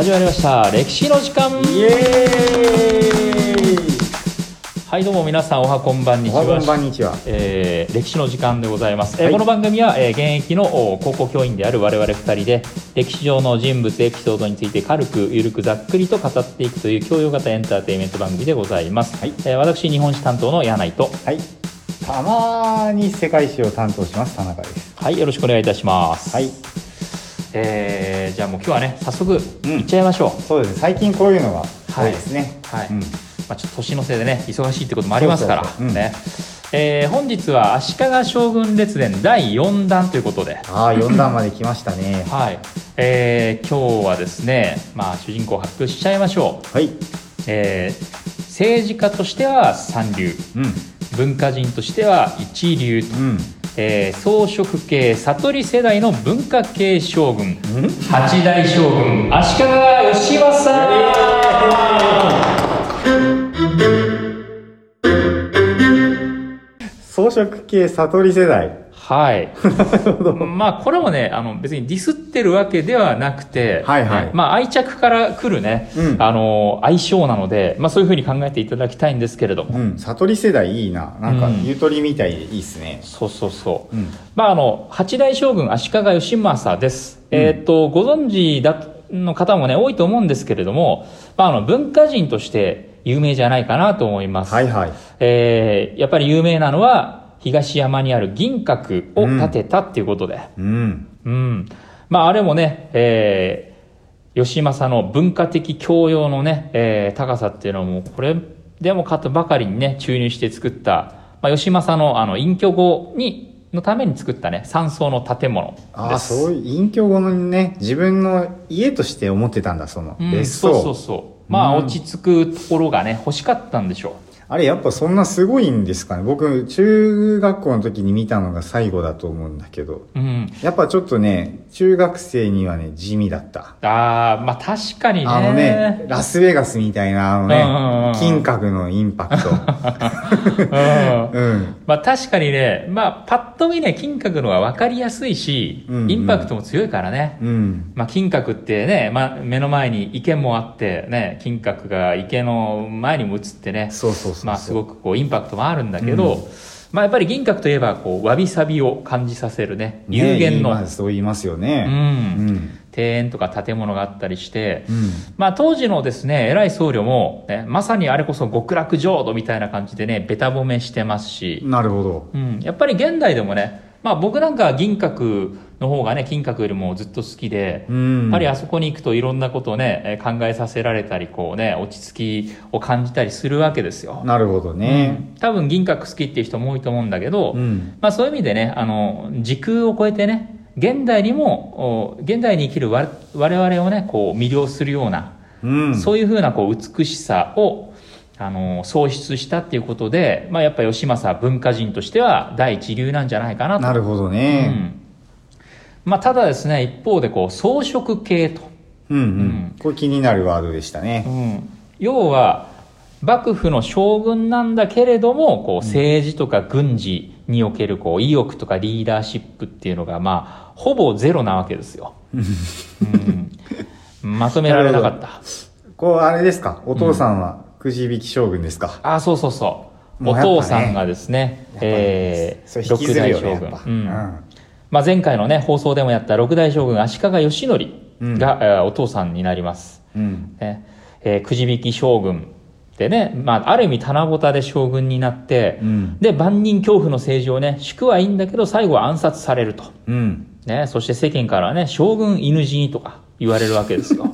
始まりました。歴史の時間。イエーイ。はいどうも皆さんおはこんばんにちは。おはこんばんにちは。えー歴史の時間でございます、えーはい。この番組は、えー現役のお高校教員である我々2人で歴史上の人物エピソードについて軽くゆるくざっくりと語っていくという教養型エンターテインメント番組でございます、はい。えー私日本史担当の柳井と。はい。たまに世界史を担当します田中です。はいよろしくお願いいたします、はいえーじゃあもう今日はね早速うん。いっちゃいましょう、そうです。ね最近こういうのが多いですね。はい。うん。まあ、ちょっと年のせいでね忙しいってこともありますから。ね、えー本日は足利将軍列伝第4弾ということで。ああ4段まで来ましたね。はい、えー今日はですね、まあ、主人公を発表しちゃいましょう、はい。えー政治家としては三流。うん。文化人としては一流と、うんえー装飾系悟り世代の文化系将軍うん？八代将軍足利義政。装飾系悟り世代はい。まあ、これもね、あの、別にディスってるわけではなくて、はいはい。ねまあ、愛着から来るね、うん。あの、相性なので、まあ、そういうふうに考えていただきたいんですけれども、うん。悟り世代いいな。なんかうん。ゆとりみたいでいいっすね。そうそうそう。うん。まあ、あの、八代将軍足利義政です。うん。えーっと、ご存知だ、の方もね、多いと思うんですけれども、まあ、あの、文化人として有名じゃないかなと思います。はいはい。えーやっぱり有名なのは、東山にある銀閣を建てたっていうことで、うんうん。まあ、あれもね、えー、吉政の文化的教養のね、えー高さっていうのはもう、これでもかとばかりにね、注入して作った、まあ、吉政のあの、隠居後に、のために作ったね、山荘の建物です。ああそういう隠居後のね自分の家として思ってたんだそのうん別荘、そうそうそう。まあ、うん落ち着くところがね、欲しかったんでしょあれやっぱそんなすごいんですかね僕中学校の時に見たのが最後だと思うんだけどう。うん。やっぱちょっとね中学生にはね地味だったああ、まあ確かにね。あのねラスベガスみたいなあのうんうんうんうんね金閣のインパクトうん。うんまあ確かにね、まあパッと見ね、金閣の方が分かりやすいし、うんうんインパクトも強いからね。うんまあ金閣ってね、まあ目の前に池もあってね、金閣が池の前にも映ってね、そうそうまあすごくこうインパクトもあるんだけど、まあやっぱり銀閣といえばこうわびさびを感じさせるね、有ね限の、今そう言いますよう、ね。うん。ん。庭園とか建物があったりして、うん。まあ当時のですね、偉い僧侶も、ね、まさにあれこそ極楽浄土みたいな感じでね、べた褒めしてますし、なるほど。うん、やっぱり現代でもね、まあ僕なんかは銀閣の方がね、金閣よりもずっと好きで、うんやっぱりあそこに行くといろんなことをね、えー考えさせられたり、こうね、落ち着きを感じたりするわけですよ。なるほどねうん多分銀閣好きっていう人も多いと思うんだけど、うんまあそういう意味でね、あの、時空を超えてね、現代にも、お現代に生きる我我々をね、こう魅了するような、うんそういうふうなこう美しさを、あの、創出したっていうことで、まあやっぱ吉政は文化人としては第一流なんじゃないかなと。なるほどうねん。まあただですね、一方でこう装飾系と。うんううんんこれ気になるワードでしたねうん。要は、幕府の将軍なんだけれども、こう政治とか軍事におけるこう意欲とかリーダーシップっていうのがまあ、ほぼゼロなわけですよ。うん。まとめられなかった。こうあれですか？お父さんはくじ引き将軍ですか？あ、そうそうそう。お父さんがですね、やっぱりえー、六代将軍。うん。まあ、前回のね、放送でもやった六代将軍足利義則が、えーお父さんになります。うん。ね。えーくじ引き将軍でね、まあ、ある意味棚ぼたで将軍になって、うん。で、万人恐怖の政治をね、敷くはいいんだけど、最後は暗殺されると。うん。ね、そして世間からはね、将軍犬死にとか言われるわけですよ。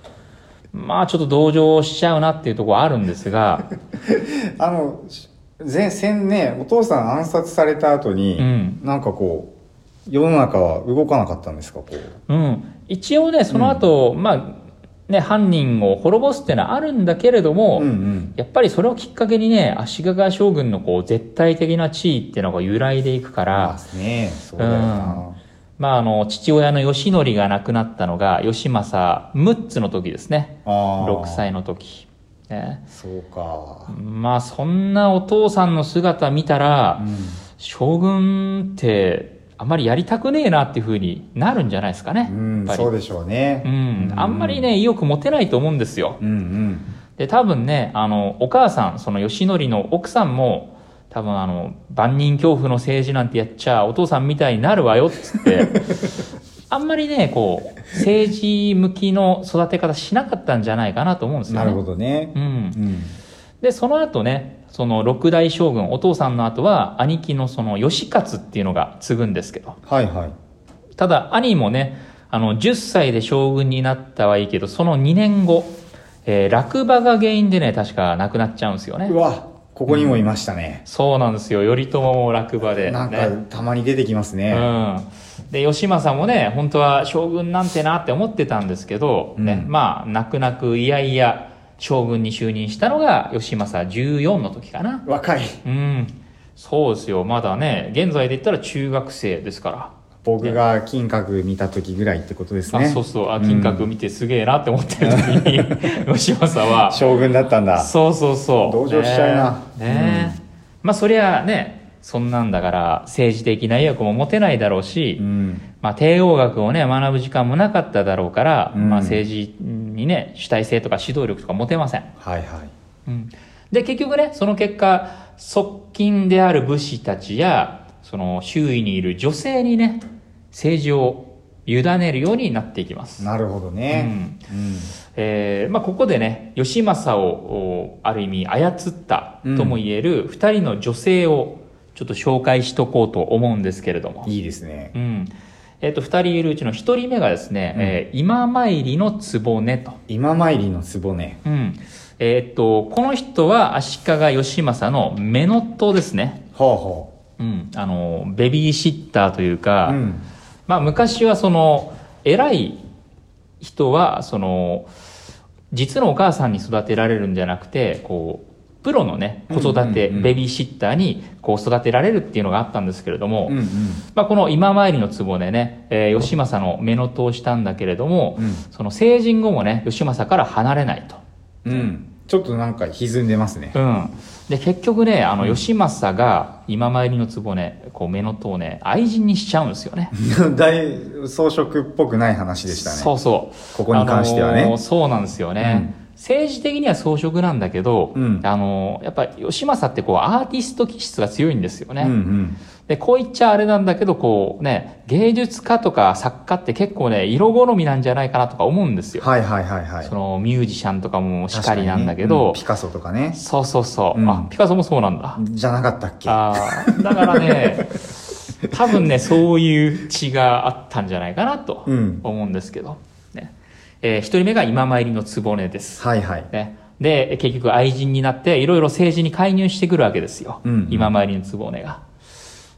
まあ、ちょっと同情しちゃうなっていうところはあるんですが、あの前戦ねお父さん暗殺された後に、うん。なんかこう世の中は動かなかったんですかこう？うん。一応ね、その後、まあ、ね、犯人を滅ぼすっていうのはあるんだけれども、うんうん。やっぱりそれをきっかけにね、足利将軍のこう絶対的な地位っていうのが揺らいでいくから、まあねそうだよな、まああの、父親の義則が亡くなったのが、義政6つの時ですね。あー。6歳の時。ね、そうか。まあそんなお父さんの姿見たら、うん。将軍ってあんまりやりたくねえなっていうふうになるんじゃないですかね。うそうでしょうねうん、あんまりね、意欲持てないと思うんですよ。うんうんで、多分ね、あの、お母さん、その吉典の奥さんも、多分あの、万人恐怖の政治なんてやっちゃお父さんみたいになるわよっつって、あんまりね、こう、政治向きの育て方しなかったんじゃないかなと思うんですよね。なるほどねうん。うんで、その後ね、その六代将軍、お父さんの後は、兄貴のその義勝っていうのが継ぐんですけど、はいはいただ兄もね、あの、10歳で将軍になったはいいけど、その2年後、えー落馬が原因でね、確か亡くなっちゃうんですよねう。わここにもいましたね、そうなんですよ。頼朝も落馬で、ね。なんかたまに出てきますね、うん。で、義政もね、本当は将軍なんてなって思ってたんですけど、ね、うんまあ、泣く泣くいやいや将軍に就任したのが義政14の時かな。若いうん。そうですよ。まだね、現在で言ったら中学生ですから。僕が金閣見た時ぐらいってことですねあ、そうそう。あ、金閣見てすげえなって思ってる時に、義政は、将軍だったんだそうそうそう。同情しちゃうなねえねえまあそりゃね、そんなんだから政治的な意欲も持てないだろうし、うんまあ帝王学をね、学ぶ時間もなかっただろうから、うんまあ政治にね、主体性とか指導力とか持てません。はいはい。うん。で、結局ね、その結果、側近である武士たちや、その周囲にいる女性にね、政治を委ねるようになっていきます。なるほどね。うん。えーまあ、ここでね義政をおある意味操ったとも言える二人の女性をちょっと紹介しとこうと思うんですけれども、いいですね。うんえー、と二人いるうちの一人目がですね、えー今参りの局と、今参りの壺ねうん。えーっとこの人は足利義政の目の夫ですね、ほうほう。ん、あのベビーシッターといううか、うん。まあ昔はその偉い人はその実のお母さんに育てられるんじゃなくてこうプロのね子育て、うんうん。うんベビーシッターにこう育てられるっていうのがあったんですけれども、うんうん。まあ、この今参りの壺でね、えー義政の目の通をしたんだけれども、うん。その成人後もね義政から離れないと。うん。ちょっとなんか歪んでますね。うん、で結局ねあの義政が今参りの壺ねこう目の塔をね愛人にしちゃうんですよね。大装飾っぽくない話でしたね。そうそう。ここに関してはね。あのーそうなんですよね、政治的には装飾なんだけど、うん。あのーやっぱり義政ってこうアーティスト気質が強いんですよね、うんうん。でこう言っちゃあれなんだけどこうね芸術家とか作家って結構ね色好みなんじゃないかなとか思うんですよ、はいはいはいはい。そのミュージシャンとかもし確かりなんだけど、うんピカソとかね。そうそうそう、うん。あピカソもそうなんだ、じゃなかったっけ？あーだからね多分ねそういう血があったんじゃないかなとうん。思うんですけど、ねえー一人目が今参りの局です、はいはい。ね、で結局愛人になっていろいろ政治に介入してくるわけですよ、うんうん。今参りの局が。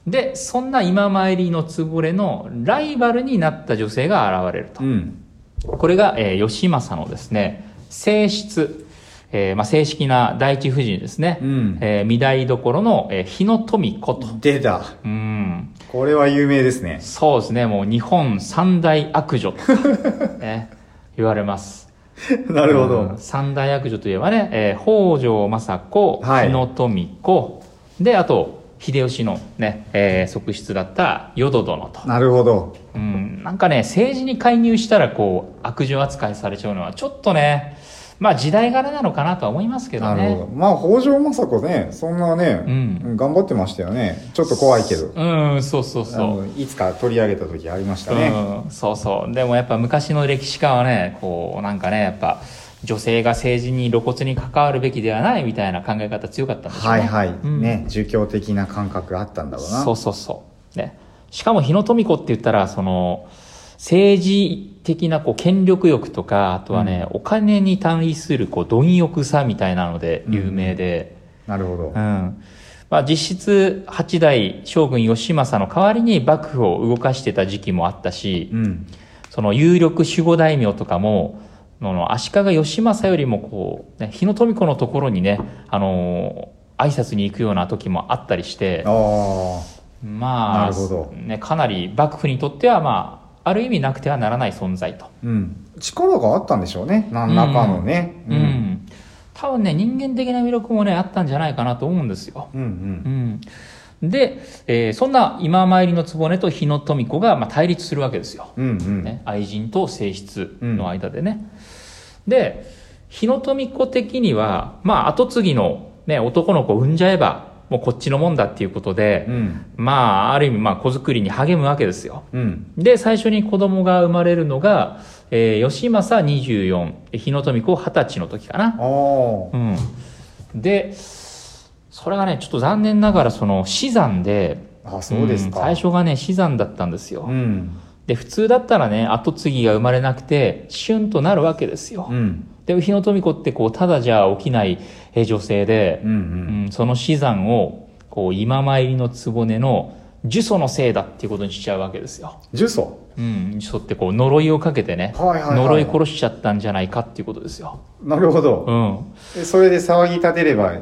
でそんな今参りの局のライバルになった女性が現れると、うん。これが、えー義政のですね正室、えーまあ、正式な第一夫人ですね、うん。えー御台所の、えー日野富子と。出た。うん。これは有名ですね。そうですね。もう日本三大悪女と、ね、言われます。なるほど、うん。三大悪女といえばね、えー北条政子、はい。日野富子、で、あと、秀吉のね、えー側室だった淀殿と。なるほど。うん、なんかね、政治に介入したら、こう、悪女扱いされちゃうのは、ちょっとね、まあ時代柄なのかなとは思いますけどなるほど。ね。まあ北条政子ねそんなね、うん。頑張ってましたよね。ちょっと怖いけど。うん、そうそうあそう。のいつか取り上げた時ありましたね、うん、そうそう。でもやっぱ昔の歴史家はねこうなんかねやっぱ女性が政治に露骨に関わるべきではないみたいな考え方強かったんでしょうね。はいはい、うん。ね儒教的な感覚あったんだろうな。そうそうそう、ね、しかも日野富子って言ったらその政治的なこう権力欲とかあとはね、お金に対するこう貪欲さみたいなので有名で、なるほど、うん。まあ、実質八代将軍義政の代わりに幕府を動かしてた時期もあったし、うん。その有力守護大名とかも、あの足利義政よりもこう、ね、日野富子のところにね、あのー挨拶に行くような時もあったりして、あまあ、なるほど。ね、かなり幕府にとっては、まあ、ある意味なくてはならない存在と。あうん力があったんでしょうね何らかのねうん。多分ね、人間的な魅力もね、あったんじゃないかなと思うんですよ。うんうんうん。で、えーそんな今参りの局と日野富子が、まあ、対立するわけですよ。うんうん。ね、愛人と性質の間でね。で、日野富子的には、まあ、後継ぎの、ね、男の子を産んじゃえば、もうこっちのもんだっていうことで、うん。まあ、ある意味、まあ、子作りに励むわけですよ。うん。で、最初に子供が生まれるのが、えー吉政24、日野富子20歳の時かな。うん。で、それがね、ちょっと残念ながら、その死産で、あ、そうですか。ん最初がね、死産だったんですよ。うん。で、普通だったらね、後継ぎが生まれなくて、シュンとなるわけですよ。うん。で、日野富子ってこう、ただじゃ起きないえー女性でうんう、ん。うんその死産を、こう、今参りの局の呪詛のせいだっていうことにしちゃうわけですよ。呪詛？うん、呪詛ってこう、呪いをかけてね、はいはいはい呪い殺しちゃったんじゃないかっていうことですよ。なるほど。うん。でそれで騒ぎ立てれば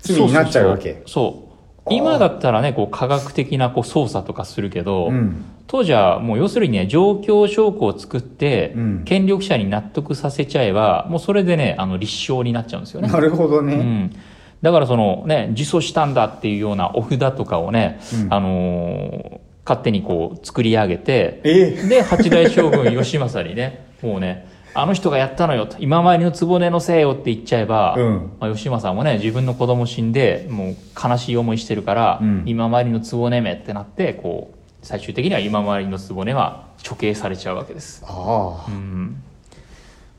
罪になっちゃうわけ？そう今だったらね、こう科学的なこう捜査とかするけど、うん。当時はもう要するにね、状況証拠を作って、うん権力者に納得させちゃえば、もうそれでね、あの立証になっちゃうんですよね。なるほどね。うん。だからそのね、自訴したんだっていうようなお札とかをね、うんあのー勝手にこう作り上げて、えで、八代将軍義政にね、もうね、あの人がやったのよと、今参りの局のせいよって言っちゃえば、うんまあ、義政もね、自分の子供死んで、もう悲しい思いしてるから、うん今参りの局めってなって、こう、最終的には今参りの局は処刑されちゃうわけです。ああ。うん。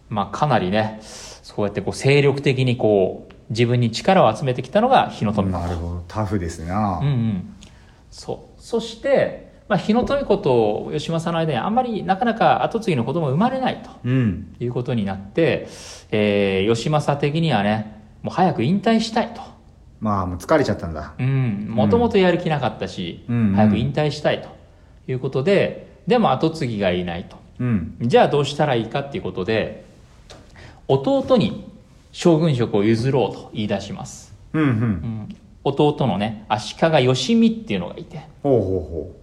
まあ、かなりね、そうやってこう、精力的にこう、自分に力を集めてきたのが日野富子。なるほど。タフですな。うんうん。そう。そして、まあ、日野富子と吉政の間にあんまりなかなか後継ぎの子供が生まれないとうん。いうことになって、えー、吉政的にはね、もう早く引退したいと。まあ、もう疲れちゃったんだ。うん。もともとやる気なかったし、うんうん早く引退したいということで、でも後継ぎがいないと。うん。じゃあどうしたらいいかっていうことで、弟に将軍職を譲ろうと言い出します。うんう。うんん。弟のね、足利義見っていうのがいて。ほうほ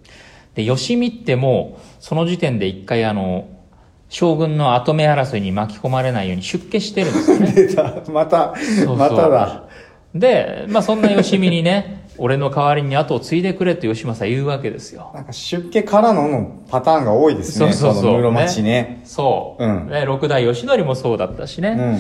で、義見ってもう、その時点で一回あの、将軍の後目争いに巻き込まれないように出家してるんですようほう。ね。出た。またそう、まただ。で、まあそんな義見にね、俺の代わりに後を継いでくれと義政言うわけですよ。なんか出家からののパターンが多いですね。そうそうそう室町ね。そう。うんね、六代義則もそうだったしね。うんうん。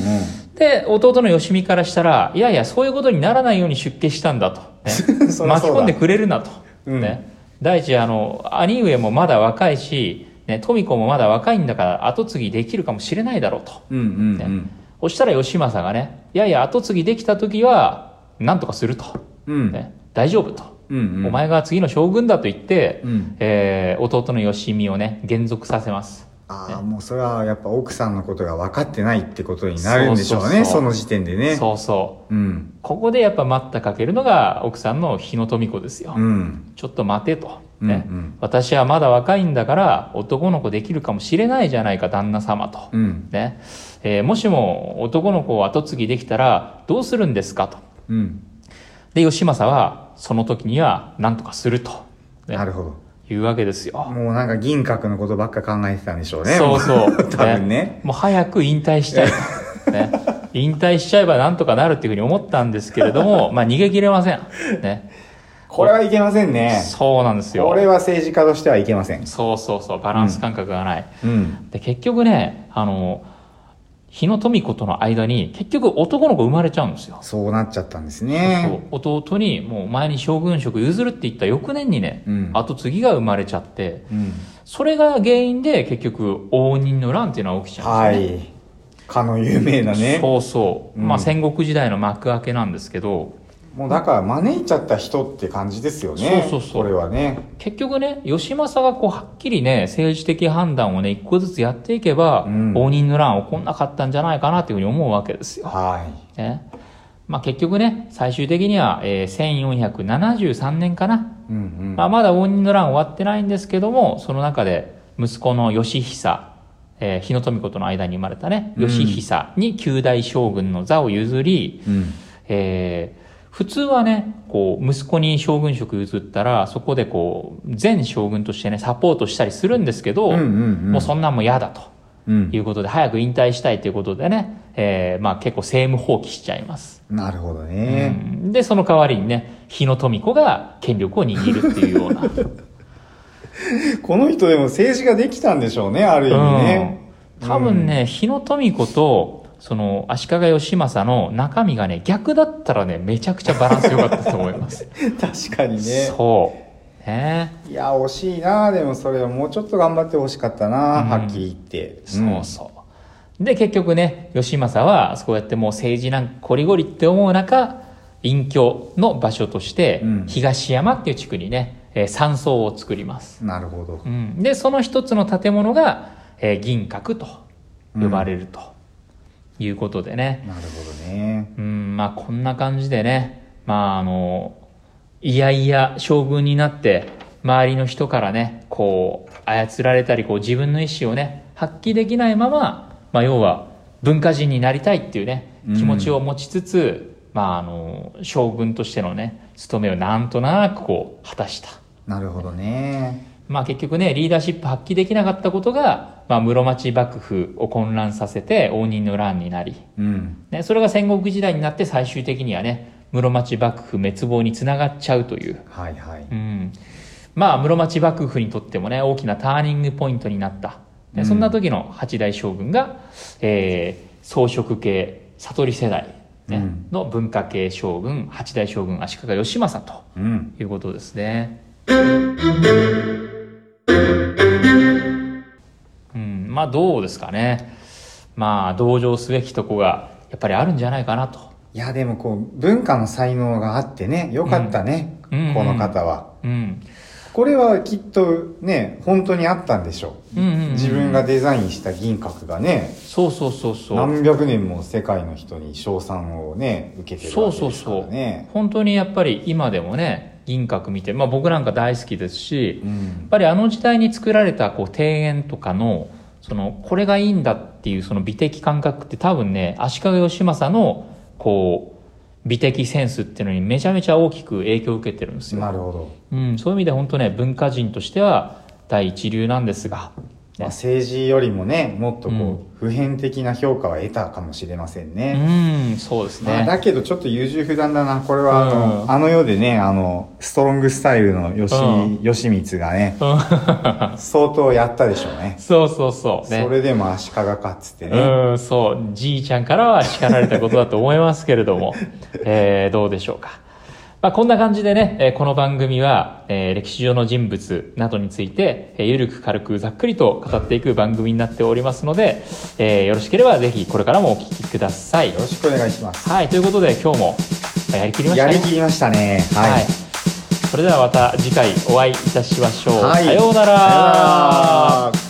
で、弟の義見からしたら、いやいや、そういうことにならないように出家したんだと。ね 巻き込んでくれるなと。うんね、第一、あの、兄上もまだ若いし、ね、富子もまだ若いんだから、後継ぎできるかもしれないだろうと。うんうんうん。そしたら義政がね、いやいや、後継ぎできた時は、なんとかすると。うん。ね、大丈夫と。うんうん。お前が次の将軍だと言って、うんえー弟の義見をね、減属させます。ああ、もうそれはやっぱ奥さんのことが分かってないってことになるんでしょうね。その時点でね。そうそう。うん。ここでやっぱ待ったかけるのが奥さんの日野富子ですよ。うん。ちょっと待てと。ねうんうん私はまだ若いんだから男の子できるかもしれないじゃないか旦那様と。うん。ねえーもしも男の子を後継ぎできたらどうするんですかと。うん。で、義政はその時には何とかすると、ねなるほど。いうわけですよ。もうなんか銀閣のことばっか考えてたんでしょうね。そうそう。多分ね。もう早く引退したいと。ね。引退しちゃえばなんとかなるっていうふうに思ったんですけれども、まあ逃げ切れません。ね。これはいけませんね。そうなんですよ。これは政治家としてはいけません。そうそうそう、バランス感覚がない。うん。で、結局ね、あの、日野富子との間に結局男の子生まれちゃうんですよ。そうなっちゃったんですそうね。弟にもう前に将軍職譲るって言った翌年にね、うん後継ぎが生まれちゃって、うん。それが原因で結局応仁の乱っていうのは起きちゃうんはですよね。い。かの有名なね。そうそう。うんまあ戦国時代の幕開けなんですけど、もうだから招いちゃった人って感じですよね。そうそうそうこれはね。結局ね、義政がこうはっきりね、政治的判断をね、一個ずつやっていけば、うん応仁の乱起こんなかったんじゃないかなっていうふうに思うわけですよ。はい。ね。まあ結局ね、最終的には、えー1473年かな。うんうん。まあまだ応仁の乱終わってないんですけども、その中で息子の義久、えー日野富子との間に生まれたね、うん義久に九代将軍の座を譲り、うん。えー普通はね、こう、息子に将軍職譲ったら、そこでこう、前将軍としてね、サポートしたりするんですけど、うんうんうんもうそんなんも嫌だとうんいうことで、早く引退したいということでね、えーまあ、結構政務放棄しちゃいます。なるほどね。うんで、その代わりにね、日野富子が権力を握るっていうような。この人でも政治ができたんでしょうね、ある意味ね。うん多分ね、日野富子と、その、足利義政の中身がね、逆だったらね、めちゃくちゃバランス良かったと思います。確かにね。そう。ね。いや、惜しいなでもそれはもうちょっと頑張ってほしかったな、うんはっきり言って。そうそう。で、結局ね、義政は、そうやってもう政治なんかこりごりって思う中、隠居の場所としてうん、東山っていう地区にね、えー山荘を作ります。うん。なるほど。うん、で、その一つの建物が、えー銀閣と呼ばれるということでね。なるほどね。うん、まあこんな感じでね、まああの、いやいや将軍になって、周りの人からね、こう、操られたり、こう自分の意思をね、発揮できないまま、まあ要は文化人になりたいっていうね、気持ちを持ちつつ、まああの、将軍としてのね、務めをなんとなくこう、果たした。なるほどね。まあ結局ね、リーダーシップ発揮できなかったことが、まあ室町幕府を混乱させて応仁の乱になり、うん。ね、それが戦国時代になって最終的にはね、室町幕府滅亡につながっちゃうという。はいはい。うん。まあ室町幕府にとってもね、大きなターニングポイントになった。でそんな時の八代将軍が、えー、装飾系悟り世代、ねうんの文化系将軍、八代将軍足利義政とうん。いうことですね。まあどうですかね。まあ同情すべきとこがやっぱりあるんじゃないかなと。いや、でもこう、文化の才能があってね、よかったね、うんこの方は。うん。これはきっとね、本当にあったんでしょう。うんうんうん自分がデザインした銀閣がね、そうそうそうそう。何百年も世界の人に称賛をね、受けてるそうわけですかそうそうらね。本当にやっぱり今でもね銀閣見て、まあ、僕なんか大好きですし、やっうん。ぱりあの時代に作られたこう庭園とかのそのこれがいいんだっていうその美的感覚って多分ね足利義政のこう美的センスっていうのにめちゃめちゃ大きく影響を受けてるんですよ、なるほど。うん、そういう意味で本当ね文化人としては第一流なんですが、まあ、ね、政治よりもね、もっとこう、うん普遍的な評価は得たかもしれませんうね。んそうですまあ、ねだけどちょっと優柔不断だな。これはあの、うんあの世でね、あの、ストロングスタイルの吉、うん吉光がね、うん相当やったでしょうね。そうそうそうねそれでも足利かっつってね。うん、そう、じいちゃんからは叱られたことだと思いますけれども、えーどうでしょうか。まあ、こんな感じでね、えーこの番組は、えー歴史上の人物などについて、えーゆるく軽くざっくりと語っていく番組になっておりますので、えーよろしければぜひこれからもお聞きくださいよ。ろしくお願いします。はい、ということで今日もまあやりきりましたね。やりきりましたね。はい。はい。それではまた次回お会いいたしましょう。はいさようなさようならら